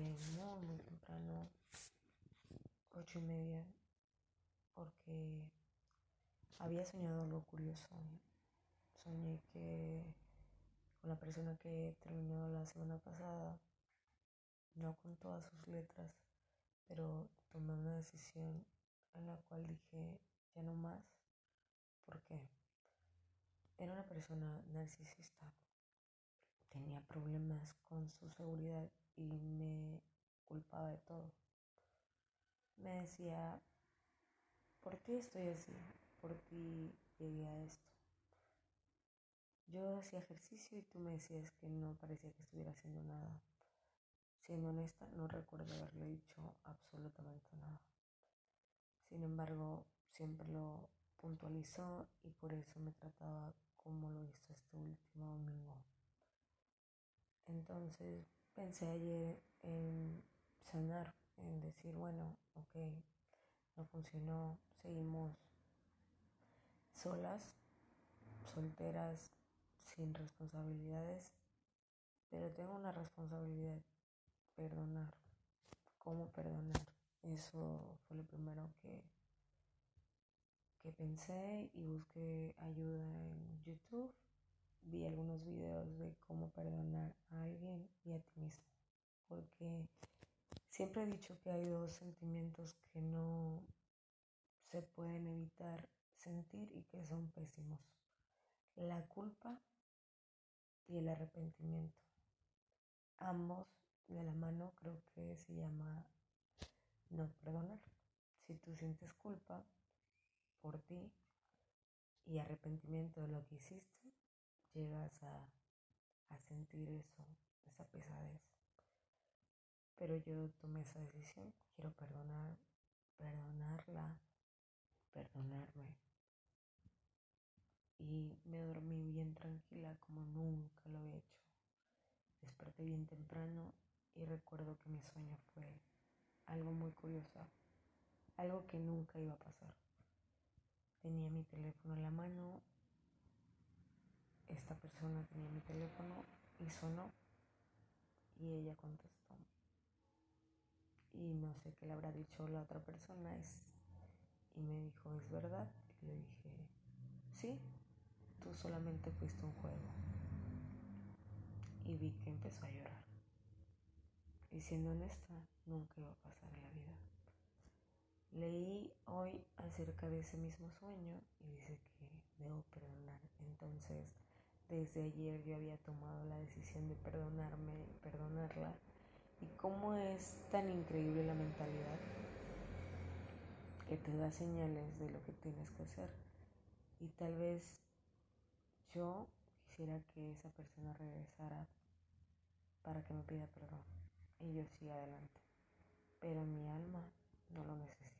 desperté muy, temprano, ocho y media, porque había soñado algo curioso. Soñé que con la persona que terminó la semana pasada, no con todas sus letras, pero tomé una decisión en la cual dije, ya no más, porque era una persona narcisista, problemas con su seguridad y me culpaba de todo. Me decía, ¿por qué estoy así? ¿Por qué llegué a esto? Yo hacía ejercicio y tú me decías que no parecía que estuviera haciendo nada. Siendo honesta, no recuerdo haberle dicho absolutamente nada. Sin embargo, siempre lo puntualizó y por eso me trataba como lo hizo este último domingo. Entonces pensé ayer en sanar, en decir, bueno, ok, no funcionó, seguimos solas, solteras, sin responsabilidades, pero tengo una responsabilidad, perdonar. ¿Cómo perdonar? Eso fue lo primero que, que pensé y busqué ayuda en YouTube. Vi algunos videos de cómo perdonar a alguien y a ti mismo. Porque siempre he dicho que hay dos sentimientos que no se pueden evitar sentir y que son pésimos. La culpa y el arrepentimiento. Ambos de la mano creo que se llama no perdonar. Si tú sientes culpa por ti y arrepentimiento de lo que hiciste, llegas a, a sentir eso, esa pesadez. Pero yo tomé esa decisión, quiero perdonar, perdonarla, perdonarme. Y me dormí bien tranquila como nunca lo he hecho. Desperté bien temprano y recuerdo que mi sueño fue algo muy curioso, algo que nunca iba a pasar. Tenía mi teléfono en la esta persona tenía mi teléfono y sonó y ella contestó. Y no sé qué le habrá dicho la otra persona es, y me dijo, ¿es verdad? Y le dije, sí, tú solamente fuiste un juego. Y vi que empezó a llorar. Y siendo honesta, nunca iba a pasar en la vida. Leí hoy acerca de ese mismo sueño y dice que debo perdonar. Entonces, desde ayer yo había tomado la decisión de perdonarme, perdonarla. Y cómo es tan increíble la mentalidad que te da señales de lo que tienes que hacer. Y tal vez yo quisiera que esa persona regresara para que me pida perdón y yo siga adelante. Pero mi alma no lo necesita.